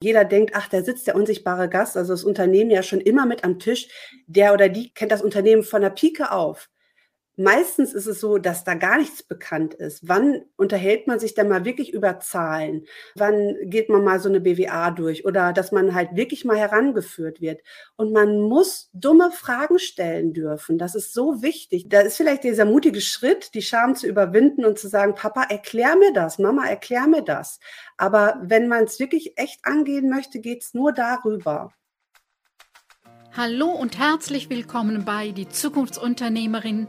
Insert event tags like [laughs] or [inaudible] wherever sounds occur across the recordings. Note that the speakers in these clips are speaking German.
Jeder denkt, ach, da sitzt der unsichtbare Gast, also das Unternehmen ja schon immer mit am Tisch. Der oder die kennt das Unternehmen von der Pike auf. Meistens ist es so, dass da gar nichts bekannt ist. Wann unterhält man sich denn mal wirklich über Zahlen? Wann geht man mal so eine BWA durch? Oder dass man halt wirklich mal herangeführt wird. Und man muss dumme Fragen stellen dürfen. Das ist so wichtig. Da ist vielleicht dieser mutige Schritt, die Scham zu überwinden und zu sagen, Papa, erklär mir das, Mama, erklär mir das. Aber wenn man es wirklich echt angehen möchte, geht es nur darüber. Hallo und herzlich willkommen bei Die Zukunftsunternehmerin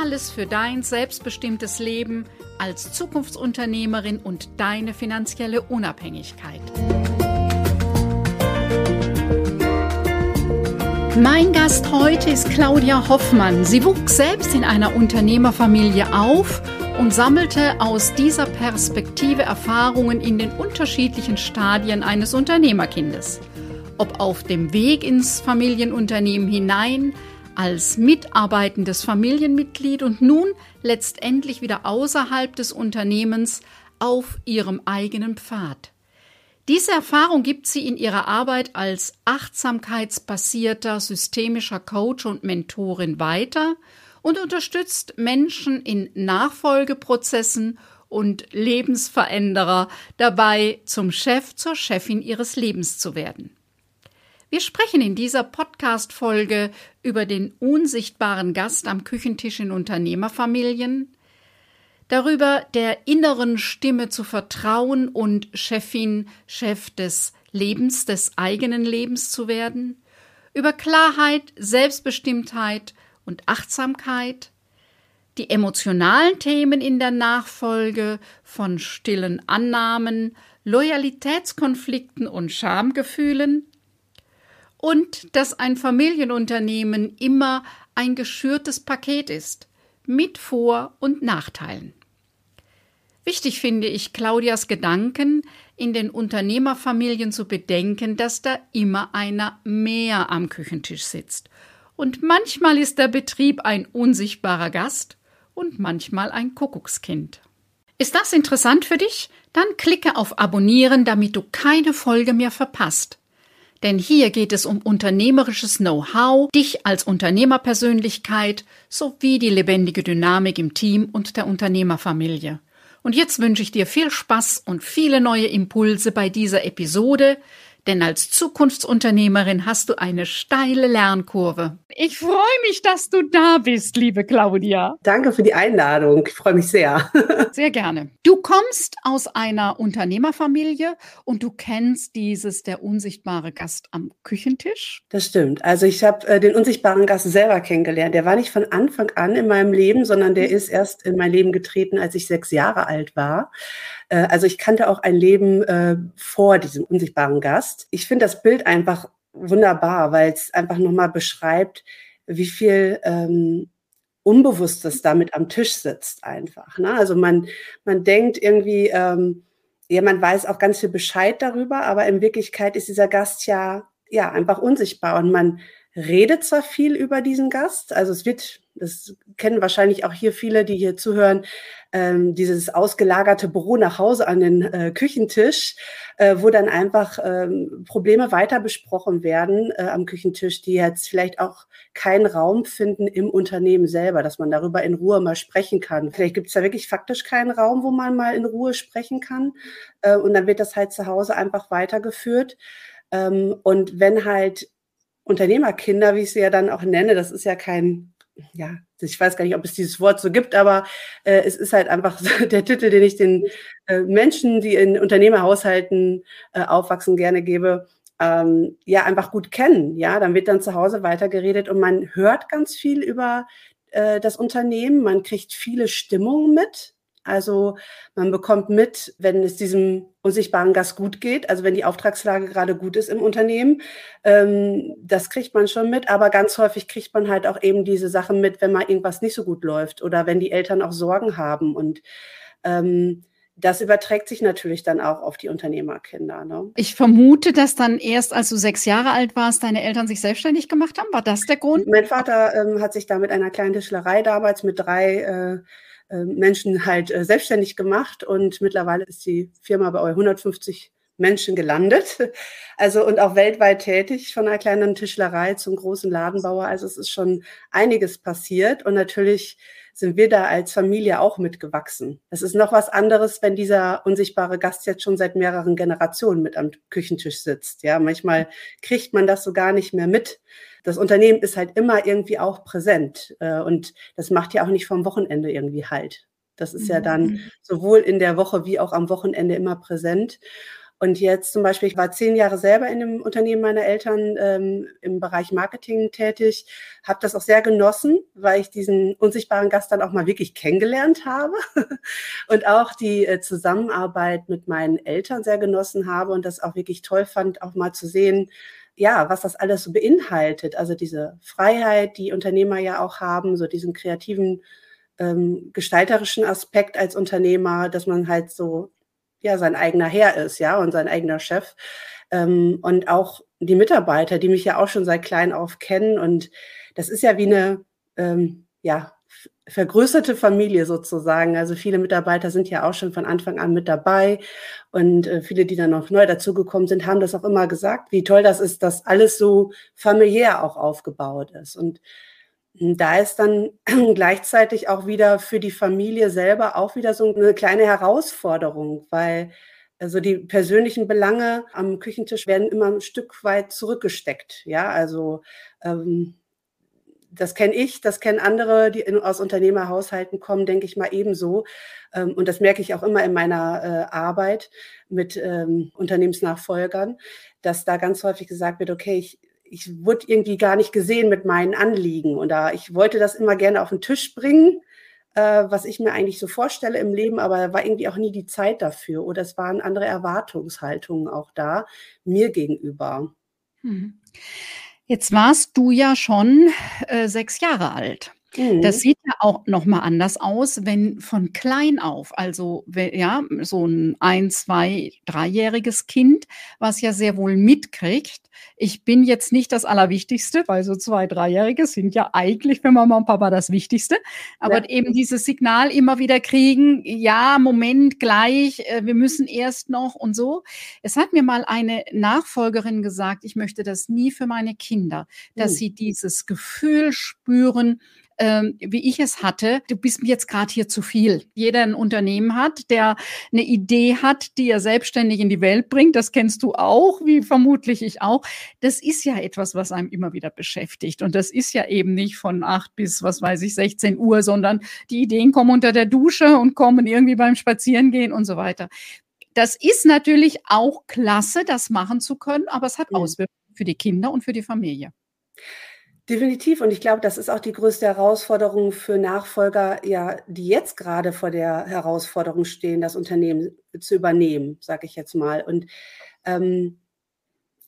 Alles für dein selbstbestimmtes Leben – als Zukunftsunternehmerin und deine finanzielle Unabhängigkeit. Mein Gast heute ist Claudia Hoffmann. Sie wuchs selbst in einer Unternehmerfamilie auf und sammelte aus dieser Perspektive Erfahrungen in den unterschiedlichen Stadien eines Unternehmerkindes. Ob auf dem Weg ins Familienunternehmen hinein, als mitarbeitendes Familienmitglied und nun letztendlich wieder außerhalb des Unternehmens auf ihrem eigenen Pfad. Diese Erfahrung gibt sie in ihrer Arbeit als achtsamkeitsbasierter systemischer Coach und Mentorin weiter und unterstützt Menschen in Nachfolgeprozessen und Lebensveränderer dabei, zum Chef, zur Chefin ihres Lebens zu werden. Wir sprechen in dieser Podcast-Folge über den unsichtbaren Gast am Küchentisch in Unternehmerfamilien, darüber der inneren Stimme zu vertrauen und Chefin, Chef des Lebens, des eigenen Lebens zu werden, über Klarheit, Selbstbestimmtheit und Achtsamkeit, die emotionalen Themen in der Nachfolge von stillen Annahmen, Loyalitätskonflikten und Schamgefühlen, und dass ein Familienunternehmen immer ein geschürtes Paket ist, mit Vor- und Nachteilen. Wichtig finde ich Claudias Gedanken, in den Unternehmerfamilien zu bedenken, dass da immer einer mehr am Küchentisch sitzt. Und manchmal ist der Betrieb ein unsichtbarer Gast und manchmal ein Kuckuckskind. Ist das interessant für dich? Dann klicke auf Abonnieren, damit du keine Folge mehr verpasst. Denn hier geht es um unternehmerisches Know-how, dich als Unternehmerpersönlichkeit sowie die lebendige Dynamik im Team und der Unternehmerfamilie. Und jetzt wünsche ich dir viel Spaß und viele neue Impulse bei dieser Episode, denn als Zukunftsunternehmerin hast du eine steile Lernkurve. Ich freue mich, dass du da bist, liebe Claudia. Danke für die Einladung. Ich freue mich sehr. [laughs] sehr gerne. Du kommst aus einer Unternehmerfamilie und du kennst dieses der unsichtbare Gast am Küchentisch. Das stimmt. Also ich habe äh, den unsichtbaren Gast selber kennengelernt. Der war nicht von Anfang an in meinem Leben, sondern der ist erst in mein Leben getreten, als ich sechs Jahre alt war. Äh, also ich kannte auch ein Leben äh, vor diesem unsichtbaren Gast. Ich finde das Bild einfach wunderbar, weil es einfach nochmal beschreibt, wie viel ähm, Unbewusstes damit am Tisch sitzt einfach. Ne? Also man, man denkt irgendwie, ähm, ja, man weiß auch ganz viel Bescheid darüber, aber in Wirklichkeit ist dieser Gast ja, ja einfach unsichtbar und man redet zwar viel über diesen Gast, also es wird, das kennen wahrscheinlich auch hier viele, die hier zuhören, ähm, dieses ausgelagerte Büro nach Hause an den äh, Küchentisch, äh, wo dann einfach ähm, Probleme weiter besprochen werden äh, am Küchentisch, die jetzt vielleicht auch keinen Raum finden im Unternehmen selber, dass man darüber in Ruhe mal sprechen kann. Vielleicht gibt es da wirklich faktisch keinen Raum, wo man mal in Ruhe sprechen kann. Äh, und dann wird das halt zu Hause einfach weitergeführt. Ähm, und wenn halt Unternehmerkinder, wie ich sie ja dann auch nenne, das ist ja kein ja, ich weiß gar nicht, ob es dieses Wort so gibt, aber äh, es ist halt einfach [laughs] der Titel, den ich den äh, Menschen, die in Unternehmerhaushalten äh, aufwachsen, gerne gebe, ähm, ja, einfach gut kennen. Ja, dann wird dann zu Hause weitergeredet und man hört ganz viel über äh, das Unternehmen, man kriegt viele Stimmungen mit. Also man bekommt mit, wenn es diesem unsichtbaren Gast gut geht, also wenn die Auftragslage gerade gut ist im Unternehmen, ähm, das kriegt man schon mit, aber ganz häufig kriegt man halt auch eben diese Sachen mit, wenn mal irgendwas nicht so gut läuft oder wenn die Eltern auch Sorgen haben und ähm, das überträgt sich natürlich dann auch auf die Unternehmerkinder. Ne? Ich vermute, dass dann erst, als du sechs Jahre alt warst, deine Eltern sich selbstständig gemacht haben. War das der Grund? Mein Vater ähm, hat sich da mit einer kleinen Tischlerei damals mit drei äh, Menschen halt äh, selbstständig gemacht und mittlerweile ist die Firma bei 150 Menschen gelandet. [laughs] Also und auch weltweit tätig, von einer kleinen Tischlerei zum großen Ladenbauer. Also es ist schon einiges passiert und natürlich sind wir da als Familie auch mitgewachsen. Es ist noch was anderes, wenn dieser unsichtbare Gast jetzt schon seit mehreren Generationen mit am Küchentisch sitzt. Ja, manchmal kriegt man das so gar nicht mehr mit. Das Unternehmen ist halt immer irgendwie auch präsent äh, und das macht ja auch nicht vom Wochenende irgendwie halt. Das ist ja dann mhm. sowohl in der Woche wie auch am Wochenende immer präsent. Und jetzt zum Beispiel, ich war zehn Jahre selber in dem Unternehmen meiner Eltern ähm, im Bereich Marketing tätig, habe das auch sehr genossen, weil ich diesen unsichtbaren Gast dann auch mal wirklich kennengelernt habe [laughs] und auch die äh, Zusammenarbeit mit meinen Eltern sehr genossen habe und das auch wirklich toll fand, auch mal zu sehen, ja, was das alles so beinhaltet. Also diese Freiheit, die Unternehmer ja auch haben, so diesen kreativen ähm, gestalterischen Aspekt als Unternehmer, dass man halt so ja sein eigener Herr ist, ja, und sein eigener Chef. Ähm, und auch die Mitarbeiter, die mich ja auch schon seit klein auf kennen. Und das ist ja wie eine, ähm, ja, vergrößerte Familie sozusagen. Also viele Mitarbeiter sind ja auch schon von Anfang an mit dabei und äh, viele, die dann noch neu dazugekommen sind, haben das auch immer gesagt, wie toll das ist, dass alles so familiär auch aufgebaut ist. Und da ist dann [clears throat] gleichzeitig auch wieder für die Familie selber auch wieder so eine kleine Herausforderung, weil also die persönlichen Belange am Küchentisch werden immer ein Stück weit zurückgesteckt. Ja, also ähm, das kenne ich, das kennen andere, die in, aus Unternehmerhaushalten kommen, denke ich mal ebenso. Ähm, und das merke ich auch immer in meiner äh, Arbeit mit ähm, Unternehmensnachfolgern, dass da ganz häufig gesagt wird, okay, ich ich wurde irgendwie gar nicht gesehen mit meinen Anliegen. Und da ich wollte das immer gerne auf den Tisch bringen, äh, was ich mir eigentlich so vorstelle im Leben, aber war irgendwie auch nie die Zeit dafür. Oder es waren andere Erwartungshaltungen auch da, mir gegenüber. Hm. Jetzt warst du ja schon äh, sechs Jahre alt. Mhm. Das sieht ja auch noch mal anders aus, wenn von klein auf, also ja, so ein ein, zwei, dreijähriges Kind, was ja sehr wohl mitkriegt, ich bin jetzt nicht das Allerwichtigste, weil so zwei, dreijährige sind ja eigentlich für Mama und Papa das Wichtigste, aber ja. eben dieses Signal immer wieder kriegen, ja, Moment, gleich, äh, wir müssen erst noch und so. Es hat mir mal eine Nachfolgerin gesagt, ich möchte das nie für meine Kinder, dass mhm. sie dieses Gefühl spüren, ähm, wie ich es hatte, du bist mir jetzt gerade hier zu viel. Jeder ein Unternehmen hat, der eine Idee hat, die er selbstständig in die Welt bringt. Das kennst du auch, wie vermutlich ich auch. Das ist ja etwas, was einem immer wieder beschäftigt. Und das ist ja eben nicht von acht bis, was weiß ich, 16 Uhr, sondern die Ideen kommen unter der Dusche und kommen irgendwie beim Spazierengehen und so weiter. Das ist natürlich auch klasse, das machen zu können, aber es hat Auswirkungen für die Kinder und für die Familie. Definitiv. Und ich glaube, das ist auch die größte Herausforderung für Nachfolger, ja, die jetzt gerade vor der Herausforderung stehen, das Unternehmen zu übernehmen, sage ich jetzt mal. Und ähm,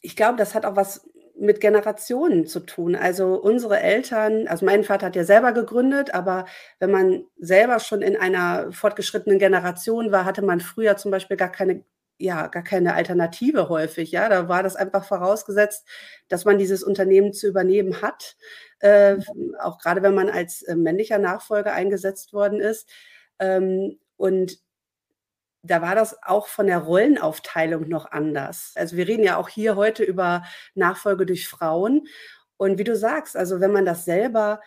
ich glaube, das hat auch was mit Generationen zu tun. Also unsere Eltern, also mein Vater hat ja selber gegründet, aber wenn man selber schon in einer fortgeschrittenen Generation war, hatte man früher zum Beispiel gar keine ja gar keine Alternative häufig. Ja, da war das einfach vorausgesetzt, dass man dieses Unternehmen zu übernehmen hat, äh, auch gerade wenn man als äh, männlicher Nachfolger eingesetzt worden ist. Ähm, und da war das auch von der Rollenaufteilung noch anders. Also wir reden ja auch hier heute über Nachfolge durch Frauen. Und wie du sagst, also wenn man das selber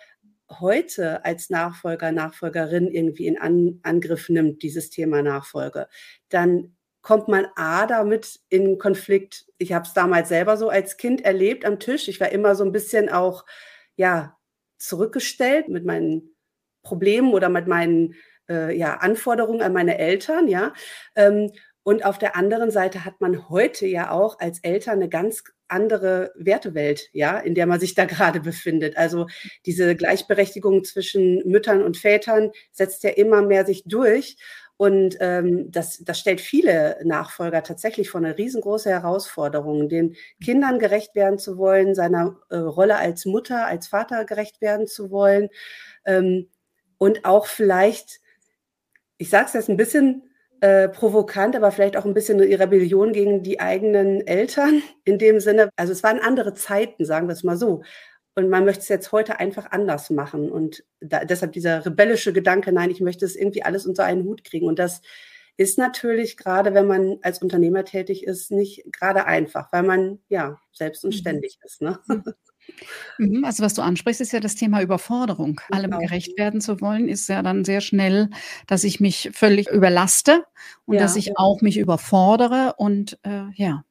heute als Nachfolger, Nachfolgerin irgendwie in An Angriff nimmt, dieses Thema Nachfolge, dann kommt man A damit in Konflikt. Ich habe es damals selber so als Kind erlebt am Tisch. Ich war immer so ein bisschen auch, ja, zurückgestellt mit meinen Problemen oder mit meinen äh, ja, Anforderungen an meine Eltern, ja. Ähm, und auf der anderen Seite hat man heute ja auch als Eltern eine ganz andere Wertewelt, ja, in der man sich da [laughs] gerade befindet. Also diese Gleichberechtigung zwischen Müttern und Vätern setzt ja immer mehr sich durch. Und ähm, das, das stellt viele Nachfolger tatsächlich vor eine riesengroße Herausforderung, den Kindern gerecht werden zu wollen, seiner äh, Rolle als Mutter, als Vater gerecht werden zu wollen ähm, und auch vielleicht, ich sage es jetzt ein bisschen äh, provokant, aber vielleicht auch ein bisschen eine Rebellion gegen die eigenen Eltern in dem Sinne. Also es waren andere Zeiten, sagen wir es mal so. Und man möchte es jetzt heute einfach anders machen. Und da, deshalb dieser rebellische Gedanke, nein, ich möchte es irgendwie alles unter einen Hut kriegen. Und das ist natürlich gerade, wenn man als Unternehmer tätig ist, nicht gerade einfach, weil man ja selbst und mhm. ständig ist. Ne? Mhm. Mhm, also was du ansprichst, ist ja das Thema Überforderung. Allem genau. gerecht werden zu wollen, ist ja dann sehr schnell, dass ich mich völlig überlaste und ja, dass ich ja. auch mich überfordere und äh, ja.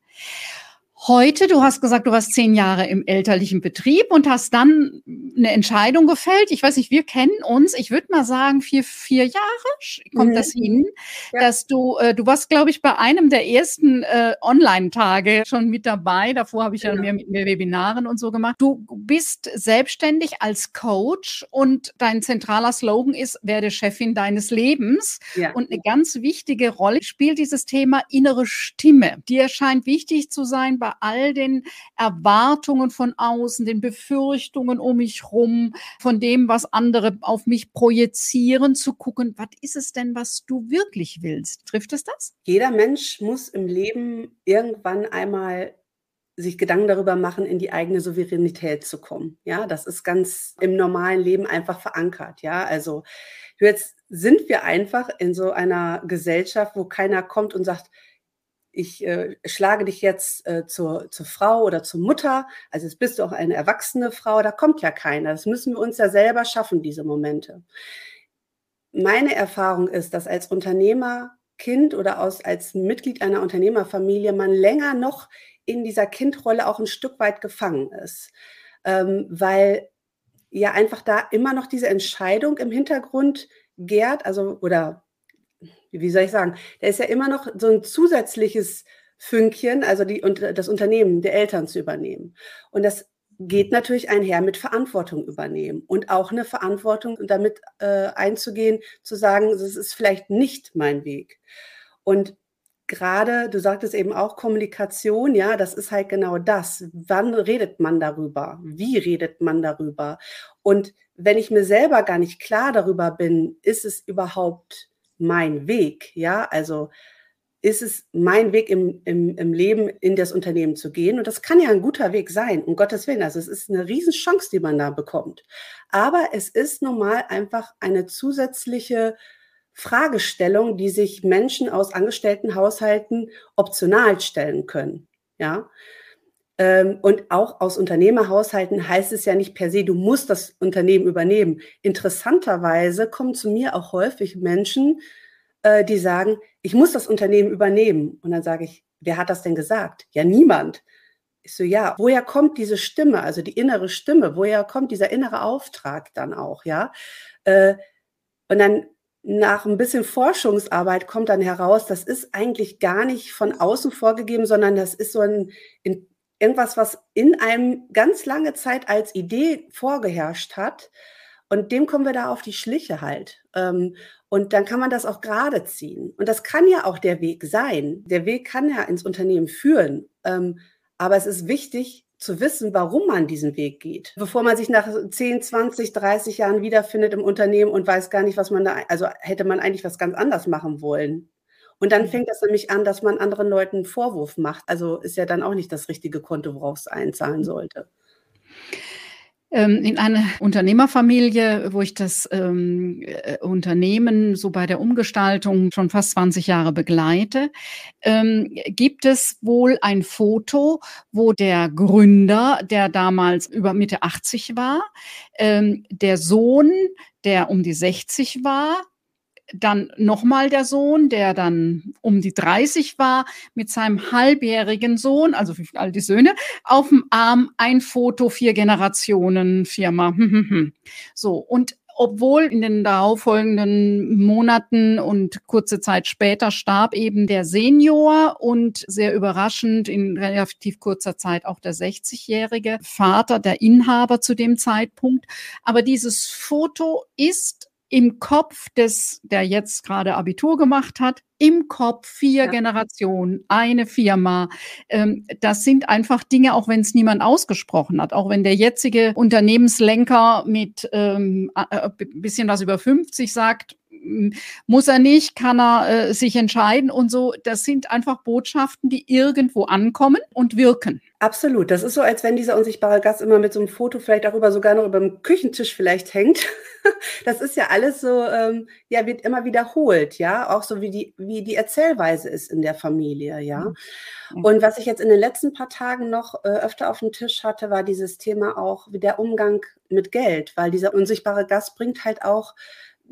Heute, du hast gesagt, du warst zehn Jahre im elterlichen Betrieb und hast dann eine Entscheidung gefällt. Ich weiß nicht, wir kennen uns. Ich würde mal sagen, vier, vier Jahre kommt mhm. das hin, ja. dass du, äh, du warst, glaube ich, bei einem der ersten äh, Online-Tage schon mit dabei. Davor habe ich genau. ja mehr mehr Webinaren und so gemacht. Du bist selbstständig als Coach und dein zentraler Slogan ist, werde Chefin deines Lebens. Ja. Und eine ganz wichtige Rolle spielt dieses Thema innere Stimme. Dir scheint wichtig zu sein bei all den Erwartungen von außen, den Befürchtungen um mich rum, von dem, was andere auf mich projizieren, zu gucken, was ist es denn, was du wirklich willst? Trifft es das? Jeder Mensch muss im Leben irgendwann einmal sich Gedanken darüber machen, in die eigene Souveränität zu kommen. Ja, das ist ganz im normalen Leben einfach verankert. Ja, also jetzt sind wir einfach in so einer Gesellschaft, wo keiner kommt und sagt, ich äh, schlage dich jetzt äh, zur, zur Frau oder zur Mutter, also jetzt bist du auch eine erwachsene Frau, da kommt ja keiner. Das müssen wir uns ja selber schaffen, diese Momente. Meine Erfahrung ist, dass als Unternehmerkind oder aus, als Mitglied einer Unternehmerfamilie man länger noch in dieser Kindrolle auch ein Stück weit gefangen ist, ähm, weil ja einfach da immer noch diese Entscheidung im Hintergrund gärt, also oder wie soll ich sagen, da ist ja immer noch so ein zusätzliches Fünkchen, also die, und das Unternehmen der Eltern zu übernehmen. Und das geht natürlich einher mit Verantwortung übernehmen und auch eine Verantwortung damit äh, einzugehen, zu sagen, das ist vielleicht nicht mein Weg. Und gerade, du sagtest eben auch Kommunikation, ja, das ist halt genau das. Wann redet man darüber? Wie redet man darüber? Und wenn ich mir selber gar nicht klar darüber bin, ist es überhaupt mein Weg? Ja, also ist es mein Weg im, im, im Leben in das Unternehmen zu gehen? Und das kann ja ein guter Weg sein, um Gottes Willen. Also es ist eine Riesenchance, die man da bekommt. Aber es ist normal einfach eine zusätzliche Fragestellung, die sich Menschen aus Angestelltenhaushalten optional stellen können. Ja. Ähm, und auch aus Unternehmerhaushalten heißt es ja nicht per se, du musst das Unternehmen übernehmen. Interessanterweise kommen zu mir auch häufig Menschen, äh, die sagen, ich muss das Unternehmen übernehmen. Und dann sage ich, wer hat das denn gesagt? Ja, niemand. Ich so, ja, woher kommt diese Stimme, also die innere Stimme, woher kommt dieser innere Auftrag dann auch, ja? Äh, und dann nach ein bisschen Forschungsarbeit kommt dann heraus, das ist eigentlich gar nicht von außen vorgegeben, sondern das ist so ein, in, irgendwas, was in einem ganz lange Zeit als Idee vorgeherrscht hat. Und dem kommen wir da auf die Schliche halt. Ähm, und dann kann man das auch gerade ziehen. Und das kann ja auch der Weg sein. Der Weg kann ja ins Unternehmen führen. Ähm, aber es ist wichtig zu wissen, warum man diesen Weg geht. Bevor man sich nach 10, 20, 30 Jahren wiederfindet im Unternehmen und weiß gar nicht, was man da, also hätte man eigentlich was ganz anders machen wollen. Und dann fängt das nämlich an, dass man anderen Leuten einen Vorwurf macht. Also ist ja dann auch nicht das richtige Konto, worauf es einzahlen sollte. Ähm, in einer Unternehmerfamilie, wo ich das ähm, äh, Unternehmen so bei der Umgestaltung schon fast 20 Jahre begleite, ähm, gibt es wohl ein Foto, wo der Gründer, der damals über Mitte 80 war, ähm, der Sohn, der um die 60 war, dann nochmal der Sohn, der dann um die 30 war, mit seinem halbjährigen Sohn, also all die Söhne, auf dem Arm ein Foto, vier Generationen Firma. so, und obwohl in den darauffolgenden Monaten und kurze Zeit später starb eben der Senior und sehr überraschend in relativ kurzer Zeit auch der 60-jährige Vater, der Inhaber zu dem Zeitpunkt. Aber dieses Foto ist im Kopf des, der jetzt gerade Abitur gemacht hat, im Kopf vier ja. Generationen, eine Firma. Ähm, das sind einfach Dinge, auch wenn es niemand ausgesprochen hat, auch wenn der jetzige Unternehmenslenker mit ähm, äh, bisschen was über 50 sagt, muss er nicht, kann er äh, sich entscheiden und so. Das sind einfach Botschaften, die irgendwo ankommen und wirken. Absolut. Das ist so, als wenn dieser unsichtbare Gast immer mit so einem Foto vielleicht darüber sogar noch über dem Küchentisch vielleicht hängt. [laughs] Das ist ja alles so, ähm, ja, wird immer wiederholt, ja, auch so wie die, wie die Erzählweise ist in der Familie, ja. Mhm. Und was ich jetzt in den letzten paar Tagen noch äh, öfter auf dem Tisch hatte, war dieses Thema auch wie der Umgang mit Geld, weil dieser unsichtbare Gast bringt halt auch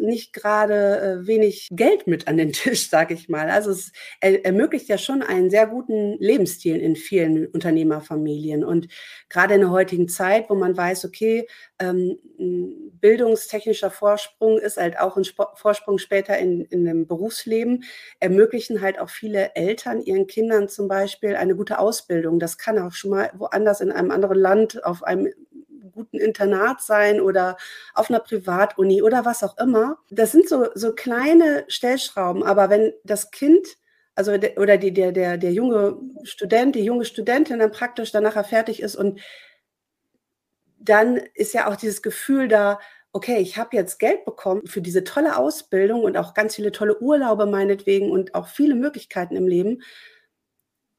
nicht gerade äh, wenig Geld mit an den Tisch, [laughs] sage ich mal. Also es er, ermöglicht ja schon einen sehr guten Lebensstil in vielen Unternehmerfamilien. Und gerade in der heutigen Zeit, wo man weiß, okay, ähm, bildungstechnischer Vorsprung ist halt auch ein Sp Vorsprung später in, in dem Berufsleben, ermöglichen halt auch viele Eltern ihren Kindern zum Beispiel eine gute Ausbildung. Das kann auch schon mal woanders in einem anderen Land auf einem guten Internat sein oder auf einer Privatuni oder was auch immer. Das sind so, so kleine Stellschrauben, aber wenn das Kind also der, oder die, der, der, der junge Student, die junge Studentin dann praktisch danach fertig ist und dann ist ja auch dieses Gefühl da, okay, ich habe jetzt Geld bekommen für diese tolle Ausbildung und auch ganz viele tolle Urlaube meinetwegen und auch viele Möglichkeiten im Leben.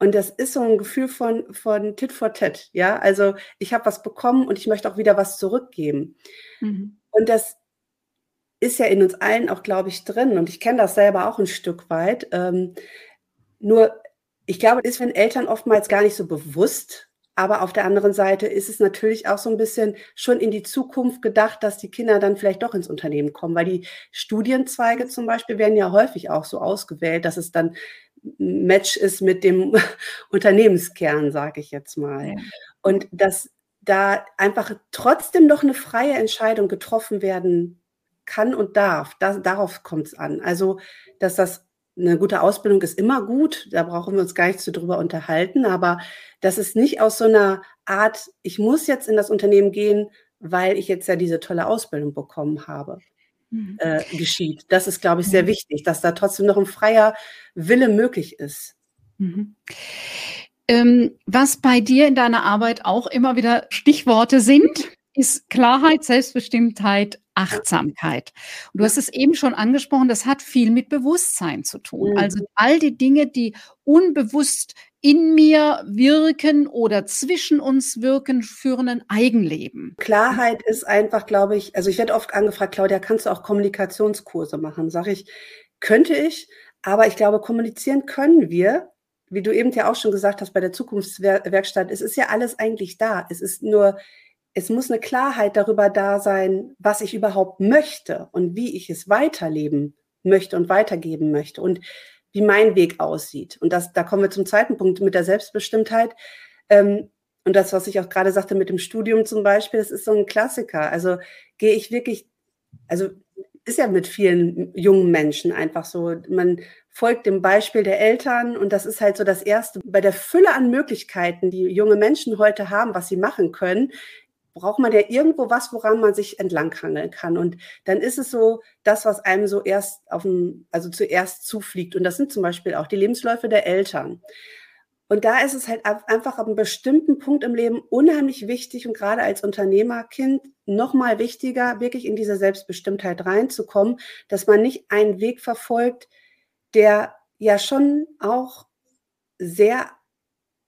Und das ist so ein Gefühl von, von Tit for Tat. Ja, also ich habe was bekommen und ich möchte auch wieder was zurückgeben. Mhm. Und das ist ja in uns allen auch, glaube ich, drin. Und ich kenne das selber auch ein Stück weit. Ähm, nur, ich glaube, ist wenn Eltern oftmals gar nicht so bewusst. Aber auf der anderen Seite ist es natürlich auch so ein bisschen schon in die Zukunft gedacht, dass die Kinder dann vielleicht doch ins Unternehmen kommen, weil die Studienzweige zum Beispiel werden ja häufig auch so ausgewählt, dass es dann Match ist mit dem [laughs] Unternehmenskern, sage ich jetzt mal. Ja. Und dass da einfach trotzdem noch eine freie Entscheidung getroffen werden kann und darf. Das, darauf kommt es an. Also, dass das eine gute Ausbildung ist immer gut, da brauchen wir uns gar nicht so drüber unterhalten, aber dass es nicht aus so einer Art, ich muss jetzt in das Unternehmen gehen, weil ich jetzt ja diese tolle Ausbildung bekommen habe. Äh, geschieht. Das ist, glaube ich, sehr mhm. wichtig, dass da trotzdem noch ein freier Wille möglich ist. Mhm. Ähm, was bei dir in deiner Arbeit auch immer wieder Stichworte sind, ist Klarheit, Selbstbestimmtheit, Achtsamkeit. Und du hast es eben schon angesprochen, das hat viel mit Bewusstsein zu tun. Mhm. Also all die Dinge, die unbewusst in mir wirken oder zwischen uns wirken, führen ein Eigenleben. Klarheit ist einfach, glaube ich, also ich werde oft angefragt, Claudia, kannst du auch Kommunikationskurse machen? Sag ich, könnte ich, aber ich glaube, kommunizieren können wir. Wie du eben ja auch schon gesagt hast bei der Zukunftswerkstatt, es ist ja alles eigentlich da. Es ist nur, es muss eine Klarheit darüber da sein, was ich überhaupt möchte und wie ich es weiterleben möchte und weitergeben möchte. Und wie mein Weg aussieht. Und das, da kommen wir zum zweiten Punkt mit der Selbstbestimmtheit. Ähm, und das, was ich auch gerade sagte mit dem Studium zum Beispiel, das ist so ein Klassiker. Also gehe ich wirklich, also ist ja mit vielen jungen Menschen einfach so, man folgt dem Beispiel der Eltern und das ist halt so das Erste. Bei der Fülle an Möglichkeiten, die junge Menschen heute haben, was sie machen können, braucht man ja irgendwo was, woran man sich entlanghangeln kann. Und dann ist es so, das, was einem so erst auf dem, also zuerst zufliegt. Und das sind zum Beispiel auch die Lebensläufe der Eltern. Und da ist es halt einfach ab einem bestimmten Punkt im Leben unheimlich wichtig und gerade als Unternehmerkind nochmal wichtiger, wirklich in diese Selbstbestimmtheit reinzukommen, dass man nicht einen Weg verfolgt, der ja schon auch sehr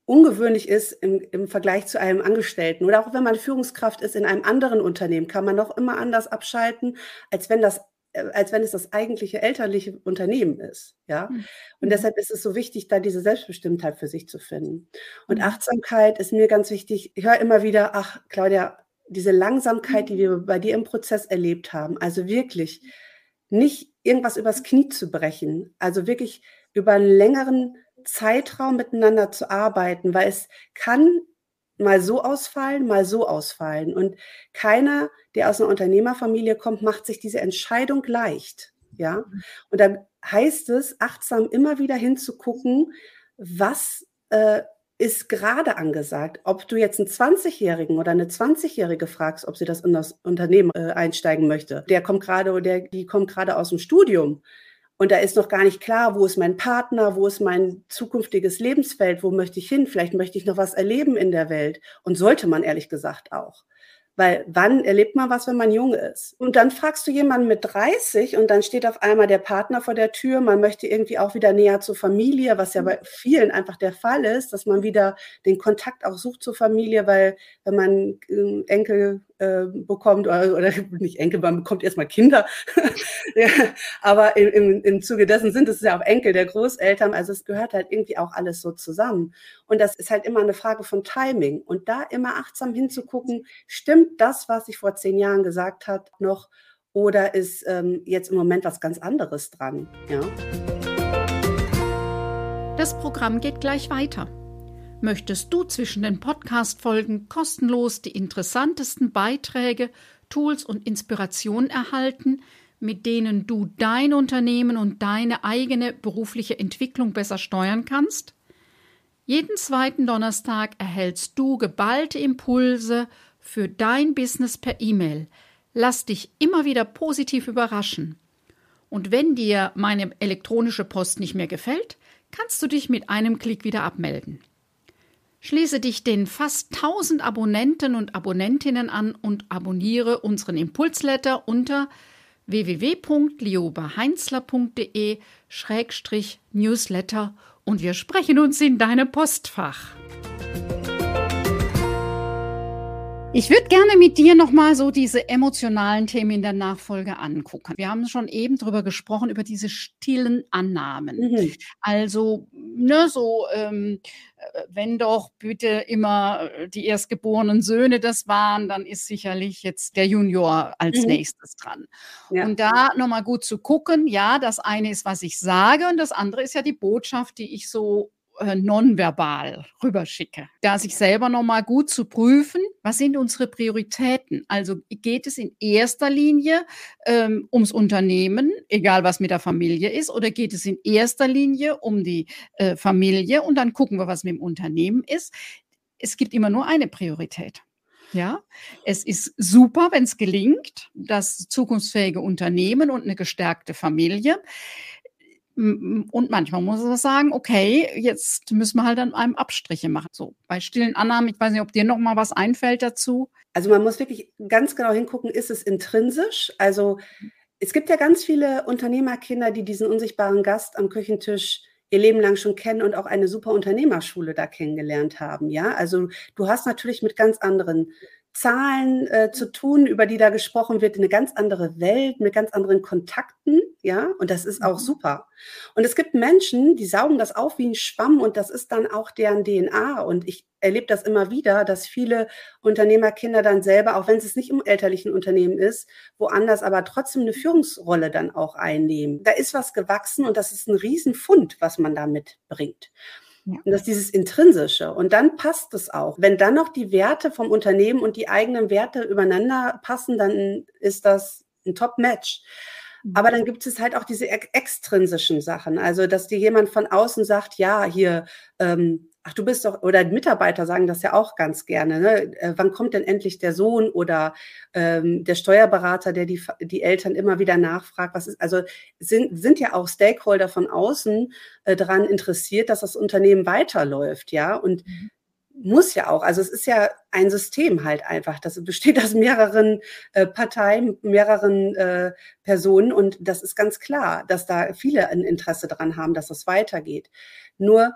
ungewöhnlich ist im, im Vergleich zu einem Angestellten oder auch wenn man Führungskraft ist in einem anderen Unternehmen, kann man noch immer anders abschalten, als wenn das äh, als wenn es das eigentliche elterliche Unternehmen ist, ja. Mhm. Und deshalb ist es so wichtig, da diese Selbstbestimmtheit für sich zu finden. Und mhm. Achtsamkeit ist mir ganz wichtig. Ich höre immer wieder, ach, Claudia, diese Langsamkeit, die wir bei dir im Prozess erlebt haben, also wirklich nicht irgendwas übers Knie zu brechen, also wirklich über einen längeren Zeitraum miteinander zu arbeiten, weil es kann mal so ausfallen, mal so ausfallen. Und keiner, der aus einer Unternehmerfamilie kommt, macht sich diese Entscheidung leicht. Ja. Und dann heißt es, achtsam immer wieder hinzugucken, was äh, ist gerade angesagt. Ob du jetzt einen 20-Jährigen oder eine 20-Jährige fragst, ob sie das in das Unternehmen äh, einsteigen möchte, der kommt gerade oder die kommt gerade aus dem Studium. Und da ist noch gar nicht klar, wo ist mein Partner, wo ist mein zukünftiges Lebensfeld, wo möchte ich hin, vielleicht möchte ich noch was erleben in der Welt. Und sollte man ehrlich gesagt auch. Weil wann erlebt man was, wenn man jung ist? Und dann fragst du jemanden mit 30 und dann steht auf einmal der Partner vor der Tür. Man möchte irgendwie auch wieder näher zur Familie, was ja bei vielen einfach der Fall ist, dass man wieder den Kontakt auch sucht zur Familie, weil wenn man ähm, Enkel äh, bekommt, oder, oder, [laughs] nicht Enkel, man bekommt erstmal Kinder. [laughs] ja, aber im, im, im Zuge dessen sind es ja auch Enkel der Großeltern. Also es gehört halt irgendwie auch alles so zusammen. Und das ist halt immer eine Frage von Timing. Und da immer achtsam hinzugucken, stimmt das, was ich vor zehn Jahren gesagt habe, noch? Oder ist ähm, jetzt im Moment was ganz anderes dran? Ja. Das Programm geht gleich weiter. Möchtest du zwischen den Podcast-Folgen kostenlos die interessantesten Beiträge, Tools und Inspirationen erhalten, mit denen du dein Unternehmen und deine eigene berufliche Entwicklung besser steuern kannst? Jeden zweiten Donnerstag erhältst du geballte Impulse für dein Business per E-Mail. Lass dich immer wieder positiv überraschen. Und wenn dir meine elektronische Post nicht mehr gefällt, kannst du dich mit einem Klick wieder abmelden. Schließe dich den fast 1000 Abonnenten und Abonnentinnen an und abonniere unseren Impulsletter unter www.liobeheinzler.de-newsletter und wir sprechen uns in deinem Postfach. Ich würde gerne mit dir nochmal so diese emotionalen Themen in der Nachfolge angucken. Wir haben schon eben drüber gesprochen, über diese stillen Annahmen. Mhm. Also, ne, so, ähm, äh, wenn doch bitte immer die erstgeborenen Söhne das waren, dann ist sicherlich jetzt der Junior als mhm. nächstes dran. Ja. Und da nochmal gut zu gucken, ja, das eine ist, was ich sage und das andere ist ja die Botschaft, die ich so äh, nonverbal rüberschicke. Da sich selber nochmal gut zu prüfen, was sind unsere Prioritäten? Also geht es in erster Linie ähm, ums Unternehmen, egal was mit der Familie ist, oder geht es in erster Linie um die äh, Familie und dann gucken wir, was mit dem Unternehmen ist. Es gibt immer nur eine Priorität. Ja, es ist super, wenn es gelingt, das zukunftsfähige Unternehmen und eine gestärkte Familie. Und manchmal muss man sagen, okay, jetzt müssen wir halt an einem Abstriche machen. So bei stillen Annahmen, ich weiß nicht, ob dir noch mal was einfällt dazu. Also man muss wirklich ganz genau hingucken, ist es intrinsisch? Also es gibt ja ganz viele Unternehmerkinder, die diesen unsichtbaren Gast am Küchentisch ihr Leben lang schon kennen und auch eine super Unternehmerschule da kennengelernt haben. Ja, also du hast natürlich mit ganz anderen Zahlen äh, zu tun, über die da gesprochen wird, eine ganz andere Welt mit ganz anderen Kontakten, ja, und das ist auch mhm. super. Und es gibt Menschen, die saugen das auf wie ein Schwamm und das ist dann auch deren DNA. Und ich erlebe das immer wieder, dass viele Unternehmerkinder dann selber, auch wenn es nicht im elterlichen Unternehmen ist, woanders aber trotzdem eine Führungsrolle dann auch einnehmen. Da ist was gewachsen und das ist ein Riesenfund, was man da mitbringt. Ja. Und das ist dieses Intrinsische. Und dann passt es auch. Wenn dann noch die Werte vom Unternehmen und die eigenen Werte übereinander passen, dann ist das ein Top-Match. Mhm. Aber dann gibt es halt auch diese extrinsischen Sachen. Also, dass dir jemand von außen sagt, ja, hier, ähm, ach, du bist doch, oder Mitarbeiter sagen das ja auch ganz gerne, ne? Äh, wann kommt denn endlich der Sohn oder ähm, der Steuerberater, der die, die Eltern immer wieder nachfragt, was ist, also sind, sind ja auch Stakeholder von außen äh, daran interessiert, dass das Unternehmen weiterläuft, ja, und mhm. muss ja auch, also es ist ja ein System halt einfach, das besteht aus mehreren äh, Parteien, mehreren äh, Personen und das ist ganz klar, dass da viele ein Interesse daran haben, dass das weitergeht. Nur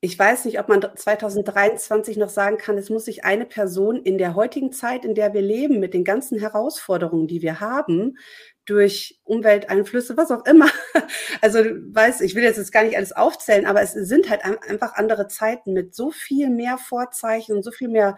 ich weiß nicht, ob man 2023 noch sagen kann, es muss sich eine Person in der heutigen Zeit, in der wir leben, mit den ganzen Herausforderungen, die wir haben, durch Umwelteinflüsse, was auch immer. [laughs] Also, weiß, ich will jetzt gar nicht alles aufzählen, aber es sind halt einfach andere Zeiten mit so viel mehr Vorzeichen und so viel mehr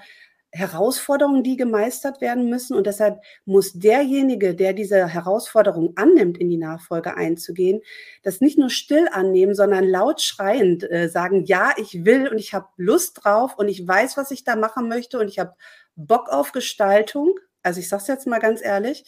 Herausforderungen, die gemeistert werden müssen. Und deshalb muss derjenige, der diese Herausforderung annimmt, in die Nachfolge einzugehen, das nicht nur still annehmen, sondern laut schreiend äh, sagen, ja, ich will und ich habe Lust drauf und ich weiß, was ich da machen möchte und ich habe Bock auf Gestaltung. Also ich sage es jetzt mal ganz ehrlich.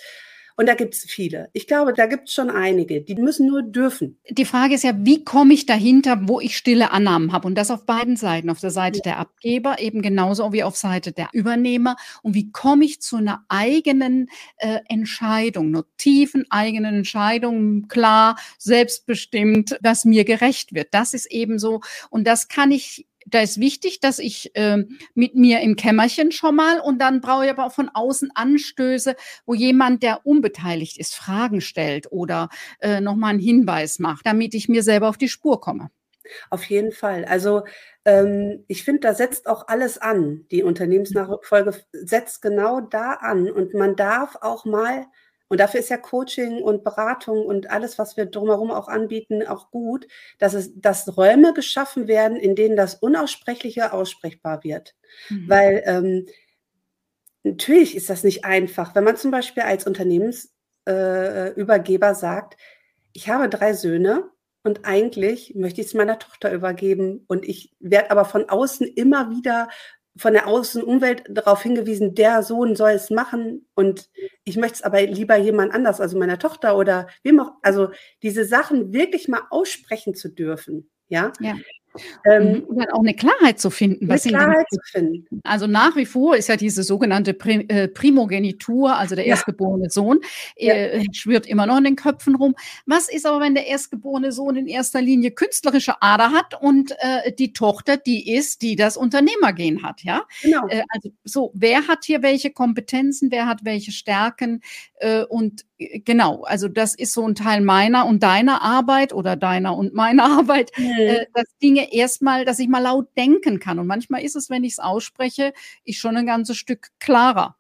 Und da gibt es viele. Ich glaube, da gibt es schon einige. Die müssen nur dürfen. Die Frage ist ja, wie komme ich dahinter, wo ich stille Annahmen habe? Und das auf beiden Seiten. Auf der Seite ja. der Abgeber eben genauso wie auf Seite der Übernehmer. Und wie komme ich zu einer eigenen äh, Entscheidung, einer tiefen eigenen Entscheidung, klar, selbstbestimmt, dass mir gerecht wird. Das ist eben so. Und das kann ich da ist wichtig, dass ich äh, mit mir im Kämmerchen schon mal und dann brauche ich aber auch von außen Anstöße, wo jemand, der unbeteiligt ist, Fragen stellt oder äh, nochmal einen Hinweis macht, damit ich mir selber auf die Spur komme. Auf jeden Fall. Also ähm, ich finde, da setzt auch alles an. Die Unternehmensnachfolge setzt genau da an und man darf auch mal und dafür ist ja Coaching und Beratung und alles, was wir drumherum auch anbieten, auch gut, dass es, dass Räume geschaffen werden, in denen das Unaussprechliche aussprechbar wird. Mhm. Weil ähm, natürlich ist das nicht einfach. Wenn man zum Beispiel als Unternehmensübergeber äh, sagt, ich habe drei Söhne und eigentlich möchte ich es meiner Tochter übergeben und ich werde aber von außen immer wieder von der Außenumwelt darauf hingewiesen, der Sohn soll es machen und ich möchte es aber lieber jemand anders, also meiner Tochter oder wem auch, also diese Sachen wirklich mal aussprechen zu dürfen, ja. ja. Ähm, und dann auch eine Klarheit zu finden. Was eine Klarheit zu finden. Also nach wie vor ist ja diese sogenannte äh, Primogenitur, also der ja. erstgeborene Sohn, ja. äh, schwirrt immer noch in den Köpfen rum. Was ist aber, wenn der erstgeborene Sohn in erster Linie künstlerische Ader hat und äh, die Tochter die ist, die das Unternehmergehen hat, ja? Genau. Äh, also so, wer hat hier welche Kompetenzen, wer hat welche Stärken äh, und genau, also das ist so ein Teil meiner und deiner Arbeit oder deiner und meiner [laughs] Arbeit, mhm. äh, dass Dinge erstmal, dass ich mal laut denken kann. Und manchmal ist es, wenn ich es ausspreche, ich schon ein ganzes Stück klarer.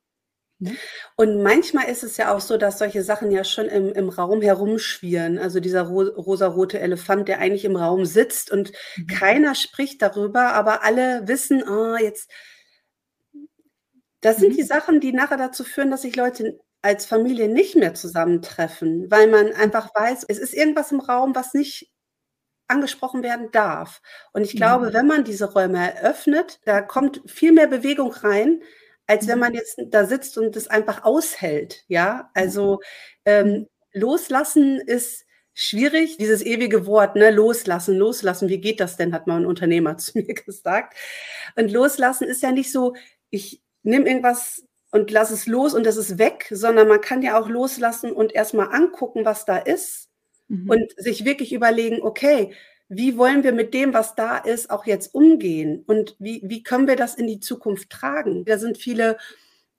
Ne? Und manchmal ist es ja auch so, dass solche Sachen ja schon im, im Raum herumschwirren. Also dieser ro rosarote Elefant, der eigentlich im Raum sitzt und mhm. keiner spricht darüber, aber alle wissen, oh, jetzt. Das sind mhm. die Sachen, die nachher dazu führen, dass sich Leute als Familie nicht mehr zusammentreffen, weil man einfach weiß, es ist irgendwas im Raum, was nicht angesprochen werden darf. Und ich glaube, mhm. wenn man diese Räume eröffnet, da kommt viel mehr Bewegung rein, als wenn mhm. man jetzt da sitzt und das einfach aushält. Ja, also ähm, loslassen ist schwierig, dieses ewige Wort, ne, loslassen, loslassen, wie geht das denn, hat mal ein Unternehmer [laughs] zu mir gesagt. Und loslassen ist ja nicht so, ich nehme irgendwas und lass es los und das ist weg, sondern man kann ja auch loslassen und erstmal angucken, was da ist mhm. und sich wirklich überlegen, okay, wie wollen wir mit dem, was da ist, auch jetzt umgehen und wie, wie können wir das in die Zukunft tragen? Da sind viele,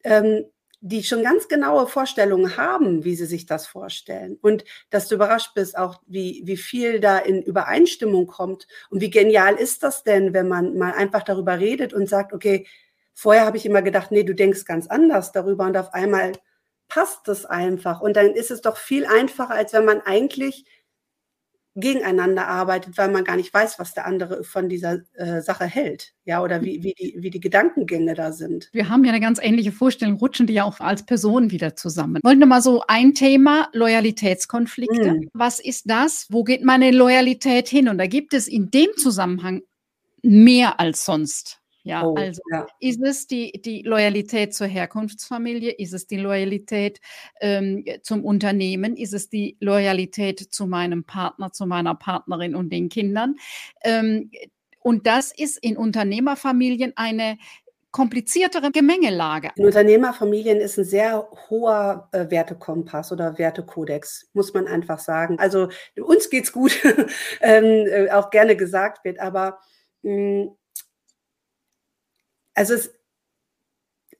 ähm, die schon ganz genaue Vorstellungen haben, wie sie sich das vorstellen. Und dass du überrascht bist, auch wie, wie viel da in Übereinstimmung kommt und wie genial ist das denn, wenn man mal einfach darüber redet und sagt, okay, Vorher habe ich immer gedacht, nee, du denkst ganz anders darüber und auf einmal passt es einfach. Und dann ist es doch viel einfacher, als wenn man eigentlich gegeneinander arbeitet, weil man gar nicht weiß, was der andere von dieser äh, Sache hält, ja, oder wie, wie, die, wie die Gedankengänge da sind. Wir haben ja eine ganz ähnliche Vorstellung, rutschen die ja auch als Personen wieder zusammen. Wollen wir mal so ein Thema, Loyalitätskonflikte. Hm. Was ist das? Wo geht meine Loyalität hin? Und da gibt es in dem Zusammenhang mehr als sonst. Ja, oh, also ja. ist es die, die Loyalität zur Herkunftsfamilie, ist es die Loyalität ähm, zum Unternehmen, ist es die Loyalität zu meinem Partner, zu meiner Partnerin und den Kindern. Ähm, und das ist in Unternehmerfamilien eine kompliziertere Gemengelage. In Unternehmerfamilien ist ein sehr hoher äh, Wertekompass oder Wertekodex, muss man einfach sagen. Also uns geht's gut, [laughs] ähm, äh, auch gerne gesagt wird, aber mh, hm, also es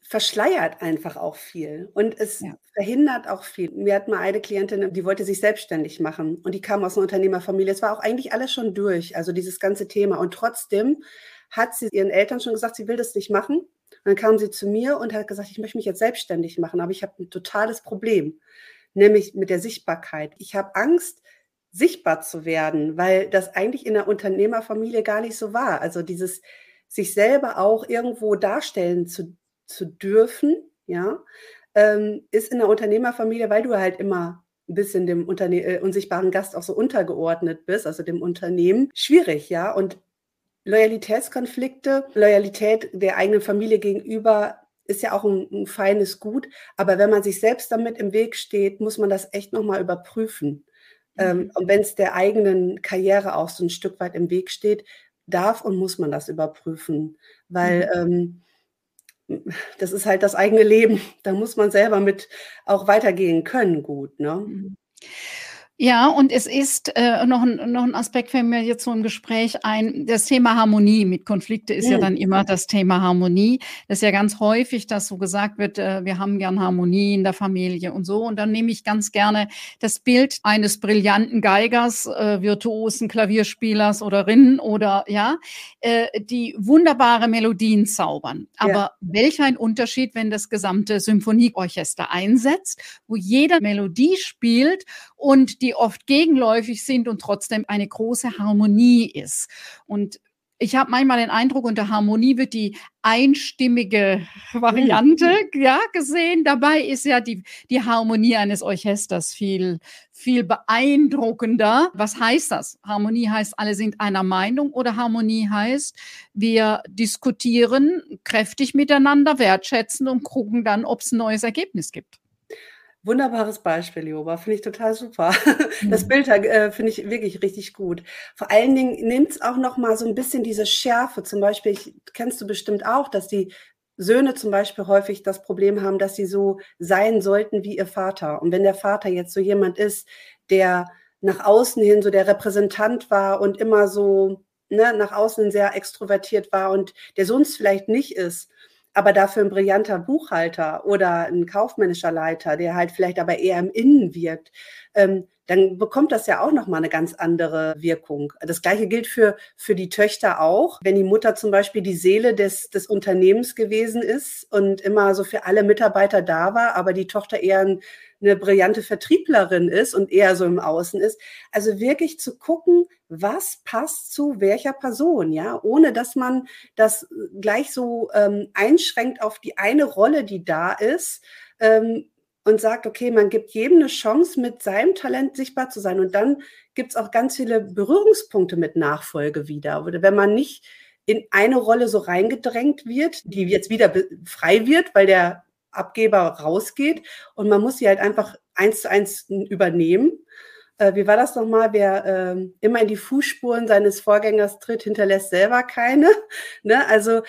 verschleiert einfach auch viel und es ja. verhindert auch viel. Mir hat mal eine Klientin, die wollte sich selbstständig machen und die kam aus einer Unternehmerfamilie. Es war auch eigentlich alles schon durch, also dieses ganze Thema. Und trotzdem hat sie ihren Eltern schon gesagt, sie will das nicht machen. Und dann kam sie zu mir und hat gesagt, ich möchte mich jetzt selbstständig machen, aber ich habe ein totales Problem, nämlich mit der Sichtbarkeit. Ich habe Angst, sichtbar zu werden, weil das eigentlich in der Unternehmerfamilie gar nicht so war. Also dieses sich selber auch irgendwo darstellen zu, zu dürfen, ja, ähm, ist in der Unternehmerfamilie, weil du halt immer ein bisschen dem Unterne äh, unsichtbaren Gast auch so untergeordnet bist, also dem Unternehmen, schwierig, ja. Und Loyalitätskonflikte, Loyalität der eigenen Familie gegenüber ist ja auch ein, ein, feines Gut. Aber wenn man sich selbst damit im Weg steht, muss man das echt nochmal überprüfen. Ähm, mhm. und wenn es der eigenen Karriere auch so ein Stück weit im Weg steht, darf und muss man das überprüfen. Weil mhm. ähm, das ist halt das eigene Leben. Da muss man selber mit auch weitergehen können, gut. Ne? Mhm. Ja, und es ist äh, noch, ein, noch ein Aspekt, fällt mir jetzt so im Gespräch ein, das Thema Harmonie. Mit Konflikte ist mhm. ja dann immer das Thema Harmonie. Das ist ja ganz häufig, dass so gesagt wird, äh, wir haben gern Harmonie in der Familie und so. Und dann nehme ich ganz gerne das Bild eines brillanten Geigers, äh, virtuosen Klavierspielers oder Rinnen oder ja, äh, die wunderbare Melodien zaubern. Aber ja. welch ein Unterschied, wenn das gesamte Symphonieorchester einsetzt, wo jeder Melodie spielt und die oft gegenläufig sind und trotzdem eine große Harmonie ist. Und ich habe manchmal den Eindruck, unter Harmonie wird die einstimmige Variante mhm. [laughs] ja, gesehen. Dabei ist ja die, die Harmonie eines Orchesters viel, viel beeindruckender. Was heißt das? Harmonie heißt, alle sind einer Meinung oder Harmonie heißt, wir diskutieren kräftig miteinander, wertschätzen und gucken dann, ob es ein neues Ergebnis gibt. Wunderbares Beispiel, Joba. Finde ich total super. [laughs] Das mhm. Bild äh, finde ich wirklich richtig gut. Vor allen Dingen nimmt es auch noch mal so ein bisschen diese Schärfe. Zum Beispiel, ich, kennst du bestimmt auch, dass die Söhne zum Beispiel häufig das Problem haben, dass sie so sein sollten wie ihr Vater. Und wenn der Vater jetzt so jemand ist, der nach außen hin so der Repräsentant war und immer so ne, nach außen sehr extrovertiert war und der Sohn es vielleicht nicht ist, aber dafür ein brillanter Buchhalter oder ein kaufmännischer Leiter, der halt vielleicht aber eher im Innen wirkt, ähm, dann bekommt das ja auch nochmal eine ganz andere Wirkung. Das gleiche gilt für, für die Töchter auch. Wenn die Mutter zum Beispiel die Seele des, des Unternehmens gewesen ist und immer so für alle Mitarbeiter da war, aber die Tochter eher ein eine brillante Vertrieblerin ist und eher so im Außen ist. Also wirklich zu gucken, was passt zu welcher Person, ja, ohne dass man das gleich so ähm, einschränkt auf die eine Rolle, die da ist. Ähm, und sagt, okay, man gibt jedem eine Chance, mit seinem Talent sichtbar zu sein. Und dann gibt es auch ganz viele Berührungspunkte mit Nachfolge wieder. Oder wenn man nicht in eine Rolle so reingedrängt wird, die jetzt wieder frei wird, weil der Abgeber rausgeht und man muss sie halt einfach eins zu eins übernehmen. Äh, wie war das nochmal? Wer äh, immer in die Fußspuren seines Vorgängers tritt, hinterlässt selber keine. [laughs] ne? Also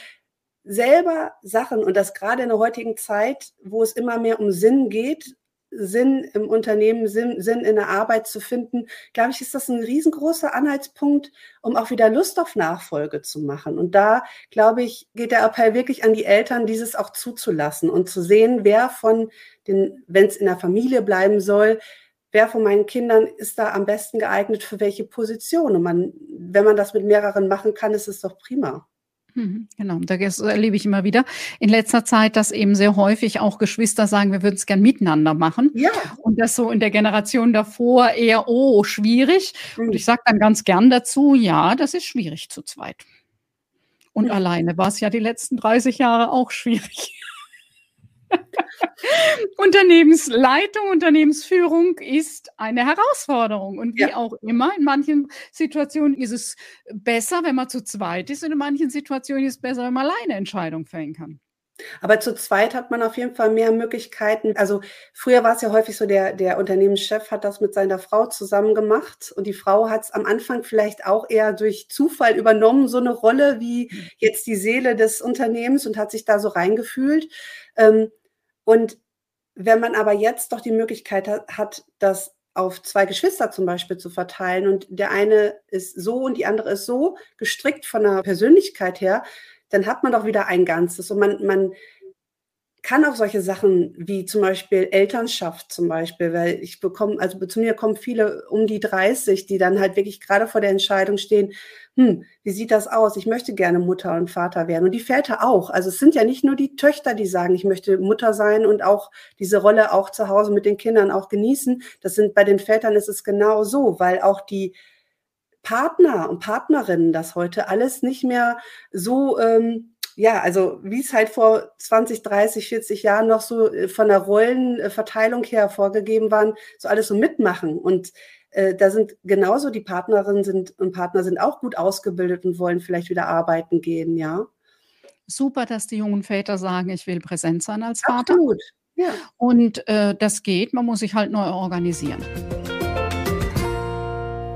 selber Sachen und das gerade in der heutigen Zeit, wo es immer mehr um Sinn geht, Sinn im Unternehmen, Sinn, Sinn in der Arbeit zu finden, glaube ich, ist das ein riesengroßer Anhaltspunkt, um auch wieder Lust auf Nachfolge zu machen. Und da, glaube ich, geht der Appell wirklich an die Eltern, dieses auch zuzulassen und zu sehen, wer von den, wenn es in der Familie bleiben soll, wer von meinen Kindern ist da am besten geeignet für welche Position. Und man, wenn man das mit mehreren machen kann, ist es doch prima. Mhm, genau, das erlebe ich immer wieder in letzter Zeit, dass eben sehr häufig auch Geschwister sagen, wir würden es gern miteinander machen. Ja. Und das so in der Generation davor eher, oh, schwierig. Mhm. Und ich sage dann ganz gern dazu, ja, das ist schwierig zu zweit. Und mhm. alleine war es ja die letzten 30 Jahre auch schwierig. [laughs] Unternehmensleitung, Unternehmensführung ist eine Herausforderung. Und wie ja. auch immer, in manchen Situationen ist es besser, wenn man zu zweit ist, und in manchen Situationen ist es besser, wenn man alleine Entscheidungen fällen kann. Aber zu zweit hat man auf jeden Fall mehr Möglichkeiten. Also früher war es ja häufig so, der, der Unternehmenschef hat das mit seiner Frau zusammen gemacht und die Frau hat es am Anfang vielleicht auch eher durch Zufall übernommen, so eine Rolle wie jetzt die Seele des Unternehmens und hat sich da so reingefühlt. Ähm, und wenn man aber jetzt doch die Möglichkeit hat, das auf zwei Geschwister zum Beispiel zu verteilen und der eine ist so und die andere ist so gestrickt von der Persönlichkeit her, dann hat man doch wieder ein Ganzes und man, man kann auch solche Sachen wie zum Beispiel Elternschaft zum Beispiel, weil ich bekomme, also zu mir kommen viele um die 30, die dann halt wirklich gerade vor der Entscheidung stehen, hm, wie sieht das aus? Ich möchte gerne Mutter und Vater werden. Und die Väter auch. Also es sind ja nicht nur die Töchter, die sagen, ich möchte Mutter sein und auch diese Rolle auch zu Hause mit den Kindern auch genießen. Das sind bei den Vätern ist es genau so, weil auch die Partner und Partnerinnen das heute alles nicht mehr so ähm, ja, also wie es halt vor 20, 30, 40 Jahren noch so äh, von der Rollenverteilung her vorgegeben waren, so alles so mitmachen. Und äh, da sind genauso die Partnerinnen sind und Partner sind auch gut ausgebildet und wollen vielleicht wieder arbeiten gehen, ja. super, dass die jungen Väter sagen, ich will präsent sein als Vater. Absolut. Ja. Und äh, das geht, man muss sich halt neu organisieren.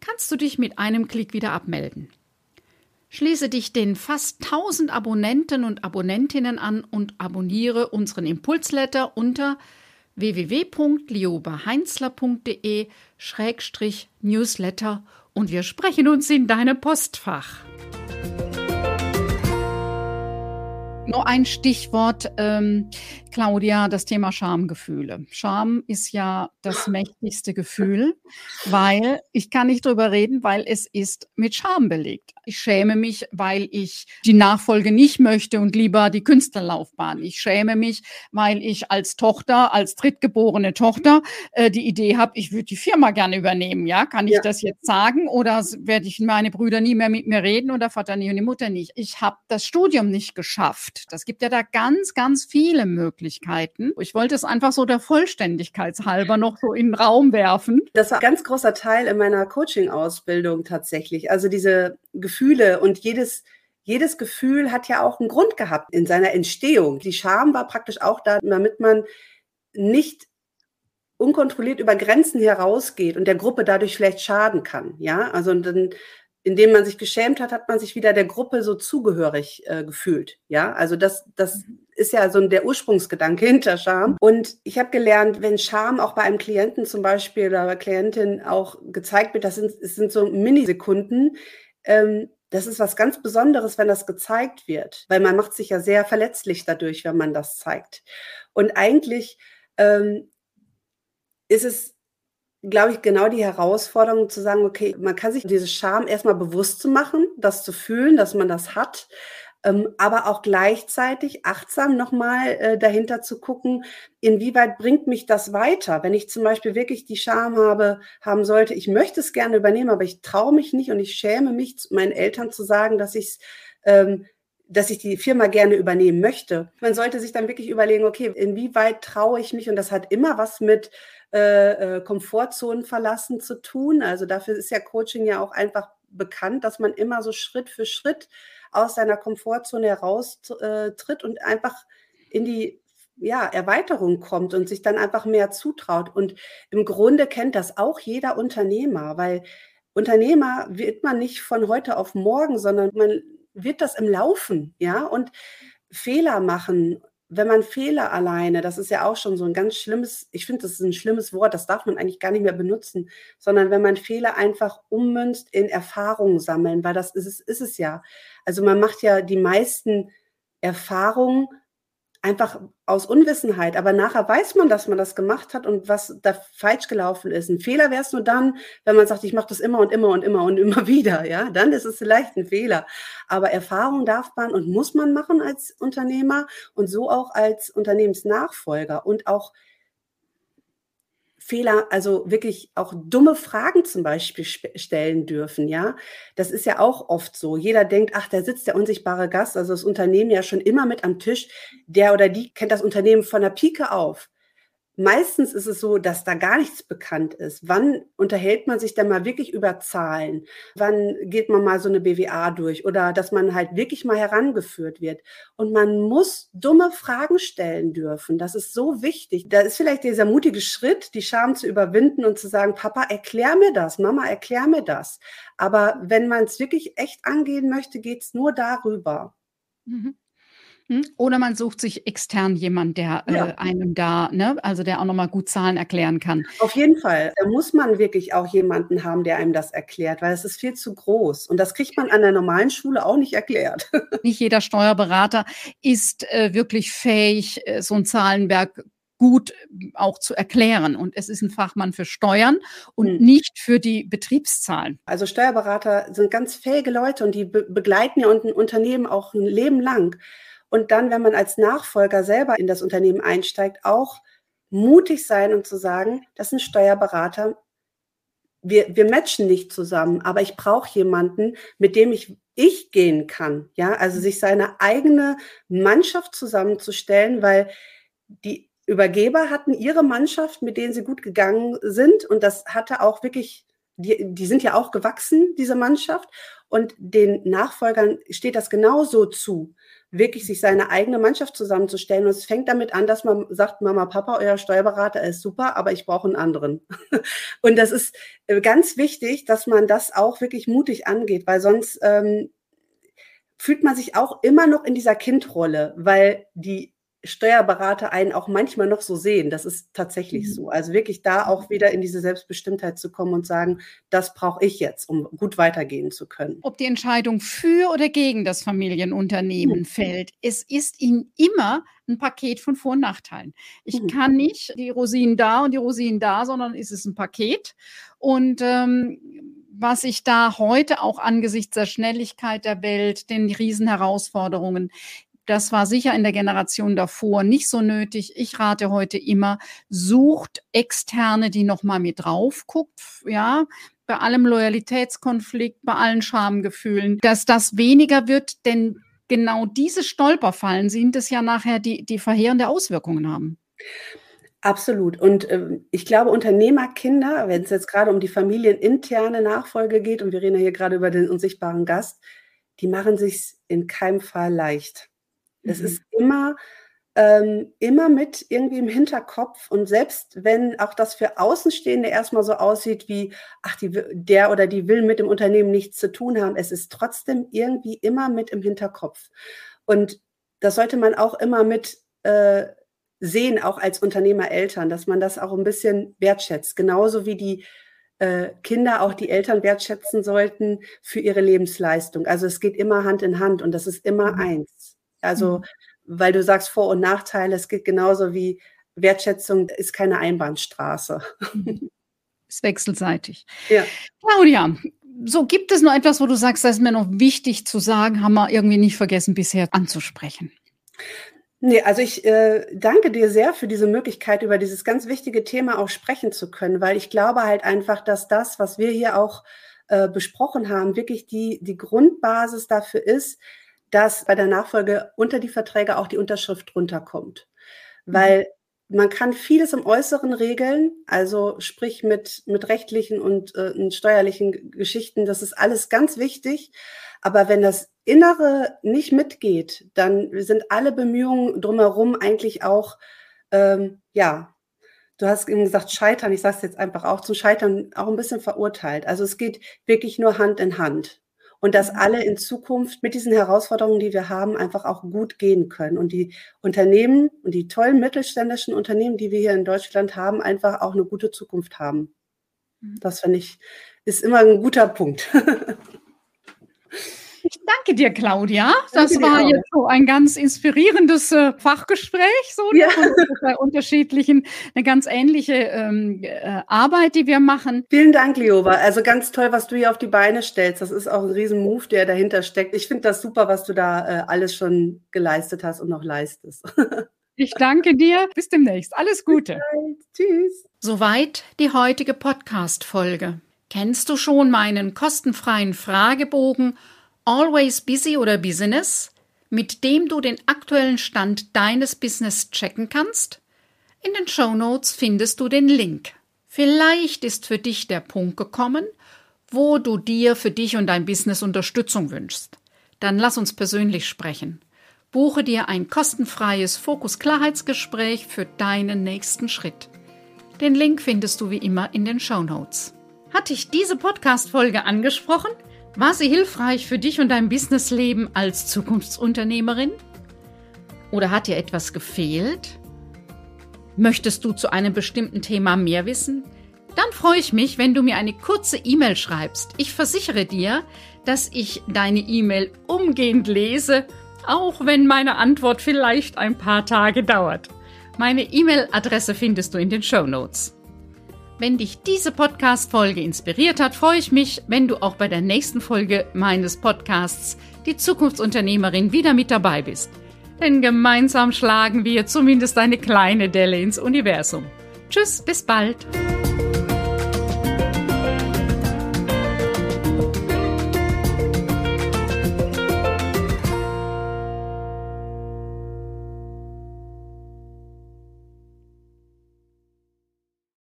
kannst du dich mit einem Klick wieder abmelden. Schließe dich den fast 1000 Abonnenten und Abonnentinnen an und abonniere unseren Impulsletter unter www.liobaheinzler.de-newsletter und wir sprechen uns in deinem Postfach. Nur ein Stichwort, ähm, Claudia, das Thema Schamgefühle. Scham ist ja das mächtigste Gefühl, weil ich kann nicht drüber reden, weil es ist mit Scham belegt. Ich schäme mich, weil ich die Nachfolge nicht möchte und lieber die Künstlerlaufbahn. Ich schäme mich, weil ich als Tochter, als drittgeborene Tochter äh, die Idee habe, ich würde die Firma gerne übernehmen. Ja, kann ich ja. das jetzt sagen oder werde ich meine Brüder nie mehr mit mir reden oder Vater nie und die Mutter nicht? Ich habe das Studium nicht geschafft. Das gibt ja da ganz, ganz viele Möglichkeiten. Ich wollte es einfach so der Vollständigkeitshalber noch so in den Raum werfen. Das war ein ganz großer Teil in meiner Coaching-Ausbildung tatsächlich. Also diese Gefühle und jedes jedes Gefühl hat ja auch einen Grund gehabt in seiner Entstehung. Die Scham war praktisch auch da, damit man nicht unkontrolliert über Grenzen herausgeht und der Gruppe dadurch vielleicht schaden kann. Ja, also dann indem man sich geschämt hat, hat man sich wieder der Gruppe so zugehörig äh, gefühlt. Ja, also das, das ist ja so der Ursprungsgedanke hinter Scham. Und ich habe gelernt, wenn Scham auch bei einem Klienten zum Beispiel oder bei Klientin auch gezeigt wird, das sind, das sind so Minisekunden. Ähm, das ist was ganz Besonderes, wenn das gezeigt wird, weil man macht sich ja sehr verletzlich dadurch, wenn man das zeigt. Und eigentlich ähm, ist es glaube ich, genau die Herausforderung zu sagen, okay, man kann sich diese Scham erstmal bewusst zu machen, das zu fühlen, dass man das hat, aber auch gleichzeitig achtsam nochmal äh, dahinter zu gucken, inwieweit bringt mich das weiter? Wenn ich zum Beispiel wirklich die Scham habe, haben sollte, ich möchte es gerne übernehmen, aber ich traue mich nicht und ich schäme mich, meinen Eltern zu sagen, dass ich ähm, dass ich die Firma gerne übernehmen möchte. Man sollte sich dann wirklich überlegen, okay, inwieweit traue ich mich? Und das hat immer was mit äh, äh, Komfortzonen verlassen zu tun. Also dafür ist ja Coaching ja auch einfach bekannt, dass man immer so Schritt für Schritt aus seiner Komfortzone heraustritt äh, und einfach in die ja, Erweiterung kommt und sich dann einfach mehr zutraut. Und im Grunde kennt das auch jeder Unternehmer, weil Unternehmer wird man nicht von heute auf morgen, sondern man wird das im Laufen, ja, und Fehler machen. Wenn man Fehler alleine, das ist ja auch schon so ein ganz schlimmes, ich finde, das ist ein schlimmes Wort, das darf man eigentlich gar nicht mehr benutzen, sondern wenn man Fehler einfach ummünzt in Erfahrungen sammeln, weil das ist es, ist es ja. Also man macht ja die meisten Erfahrungen einfach aus Unwissenheit. Aber nachher weiß man, dass man das gemacht hat und was da falsch gelaufen ist. Ein Fehler wäre es nur dann, wenn man sagt, ich mache das immer und immer und immer und [laughs] immer wieder. Ja, dann ist es vielleicht ein Fehler. Aber Erfahrung darf man und muss man machen als Unternehmer und so auch als Unternehmensnachfolger und auch Fehler, also wirklich auch dumme Fragen zum Beispiel stellen dürfen, ja. Das ist ja auch oft so. Jeder denkt, ach, da sitzt der unsichtbare Gast, also das Unternehmen ja schon immer mit am Tisch. Der oder die kennt das Unternehmen von der Pike auf meistens ist es so, dass da gar nichts bekannt ist. Wann unterhält man sich denn mal wirklich über Zahlen? Wann geht man mal so eine BWA durch? Oder dass man halt wirklich mal herangeführt wird. Und man muss dumme Fragen stellen dürfen. Das ist so wichtig. Da ist vielleicht dieser mutige Schritt, die Scham zu überwinden und zu sagen, Papa, erklär mir das, Mama, erklär mir das. Aber wenn man es wirklich echt angehen möchte, geht es nur darüber. Mhm. Hm? Oder man sucht sich extern jemand, der ja. äh, einem da, ne, also der auch nochmal gut Zahlen erklären kann. Auf jeden Fall. Da muss man wirklich auch jemanden haben, der einem das erklärt, weil es ist viel zu groß. Und das kriegt man an der normalen Schule auch nicht erklärt. [laughs] Nicht jeder Steuerberater ist äh, wirklich fähig, äh, so ein Zahlenwerk gut äh, auch zu erklären. Und es ist ein Fachmann für Steuern und mhm. nicht für die Betriebszahlen. Also Steuerberater sind ganz fähige Leute und die be begleiten ja ein Unternehmen auch ein Leben lang. Und dann, wenn man als Nachfolger selber in das Unternehmen einsteigt, auch mutig sein und zu sagen, das ist ein Steuerberater. Wir, wir matchen nicht zusammen, aber ich brauche jemanden, mit dem ich, ich gehen kann. Ja, also sich seine eigene Mannschaft zusammenzustellen, weil die Übergeber hatten ihre Mannschaft, mit denen sie gut gegangen sind. Und das hatte auch wirklich, die, die sind ja auch gewachsen, diese Mannschaft. Und den Nachfolgern steht das genauso zu wirklich sich seine eigene Mannschaft zusammenzustellen. Und es fängt damit an, dass man sagt, Mama, Papa, euer Steuerberater ist super, aber ich brauche einen anderen. [laughs] Und das ist äh, ganz wichtig, dass man das auch wirklich mutig angeht, weil sonst ähm, fühlt man sich auch immer noch in dieser Kindrolle, weil die Steuerberater einen auch manchmal noch so sehen. Das ist tatsächlich mhm. so. Also wirklich da auch wieder in diese Selbstbestimmtheit zu kommen und sagen, das brauche ich jetzt, um gut weitergehen zu können. Ob die Entscheidung für oder gegen das Familienunternehmen mhm. fällt, es ist ihnen immer ein Paket von Vor- und Nachteilen. Ich mhm. kann nicht die Rosinen da und die Rosinen da, sondern es ist ein Paket. Und ähm, was ich da heute auch angesichts der Schnelligkeit der Welt, den Riesenherausforderungen, das war sicher in der Generation davor nicht so nötig. Ich rate heute immer, sucht Externe, die nochmal mit drauf guckt, ja, bei allem Loyalitätskonflikt, bei allen Schamgefühlen, dass das weniger wird, denn genau diese Stolperfallen sind es ja nachher, die, die verheerende Auswirkungen haben. Absolut. Und äh, ich glaube, Unternehmerkinder, wenn es jetzt gerade um die familieninterne Nachfolge geht, und wir reden ja hier gerade über den unsichtbaren Gast, die machen sich in keinem Fall leicht. Es mhm. ist immer, ähm, immer mit irgendwie im Hinterkopf und selbst wenn auch das für Außenstehende erstmal so aussieht wie, ach, die, der oder die will mit dem Unternehmen nichts zu tun haben, es ist trotzdem irgendwie immer mit im Hinterkopf. Und das sollte man auch immer mit äh, sehen, auch als Unternehmereltern, dass man das auch ein bisschen wertschätzt. Genauso wie die äh, Kinder auch die Eltern wertschätzen sollten für ihre Lebensleistung. Also es geht immer Hand in Hand und das ist immer mhm. eins. Also, mhm. weil du sagst Vor- und Nachteile, es geht genauso wie Wertschätzung ist keine Einbahnstraße. [laughs] Ist wechselseitig. Ja. Claudia, so gibt es noch etwas, wo du sagst, das ist mir noch wichtig zu sagen, haben wir irgendwie nicht vergessen bisher anzusprechen. Nee, also ich äh, danke dir sehr für diese Möglichkeit, über dieses ganz wichtige Thema auch sprechen zu können, weil ich glaube halt einfach, dass das, was wir hier auch äh, besprochen haben, wirklich die, die Grundbasis dafür ist, dass bei der Nachfolge unter die Verträge auch die Unterschrift runterkommt. Mhm. Weil man kann vieles im Äußeren regeln, also sprich mit, mit rechtlichen und äh, steuerlichen Geschichten, das ist alles ganz wichtig. Aber wenn das Innere nicht mitgeht, dann sind alle Bemühungen drumherum eigentlich auch, ähm, ja, du hast eben gesagt, scheitern, ich sage es jetzt einfach auch, zum Scheitern auch ein bisschen verurteilt. Also es geht wirklich nur Hand in Hand und dass alle in Zukunft mit diesen Herausforderungen, die wir haben, einfach auch gut gehen können und die Unternehmen und die tollen mittelständischen Unternehmen, die wir hier in Deutschland haben, einfach auch eine gute Zukunft haben. Mhm. Das finde ich, ist immer ein guter Punkt. [laughs] Ich danke dir, Claudia. Das danke war jetzt so ein ganz inspirierendes äh, Fachgespräch, so ne, ja. bei unterschiedlichen, eine ganz ähnliche ähm, äh, Arbeit, die wir machen. Vielen Dank, Liova. Also ganz toll, was du hier auf die Beine stellst. Das ist auch ein riesen Move, der dahinter steckt. Ich finde das super, was du da äh, alles schon geleistet hast und noch leistest. [laughs] Ich danke dir. Bis demnächst. Alles Gute. Tschüss. Soweit die heutige Podcast-Folge. Kennst du schon meinen kostenfreien Fragebogen Always Busy oder Business, mit dem du den aktuellen Stand deines Business checken kannst? In den Show Notes findest du den Link. Vielleicht ist für dich der Punkt gekommen, wo du dir für dich und dein Business Unterstützung wünschst. Dann lass uns persönlich sprechen. Buche dir ein kostenfreies Fokus-Klarheitsgespräch für deinen nächsten Schritt. Den Link findest du wie immer in den Show Notes. Hat dich diese Podcast-Folge angesprochen? War sie hilfreich für dich und dein Businessleben als Zukunftsunternehmerin? Oder hat dir etwas gefehlt? Möchtest du zu einem bestimmten Thema mehr wissen? Dann freue ich mich, wenn du mir eine kurze E-Mail schreibst. Ich versichere dir, dass ich deine E-Mail umgehend lese, auch wenn meine Antwort vielleicht ein paar Tage dauert. Meine E-Mail-Adresse findest du in den Show Notes. Wenn dich diese Podcast-Folge inspiriert hat, freue ich mich, wenn du auch bei der nächsten Folge meines Podcasts Die Zukunftsunternehmerin wieder mit dabei bist. denn gemeinsam schlagen wir zumindest eine kleine Delle ins Universum. Tschüss, bis bald.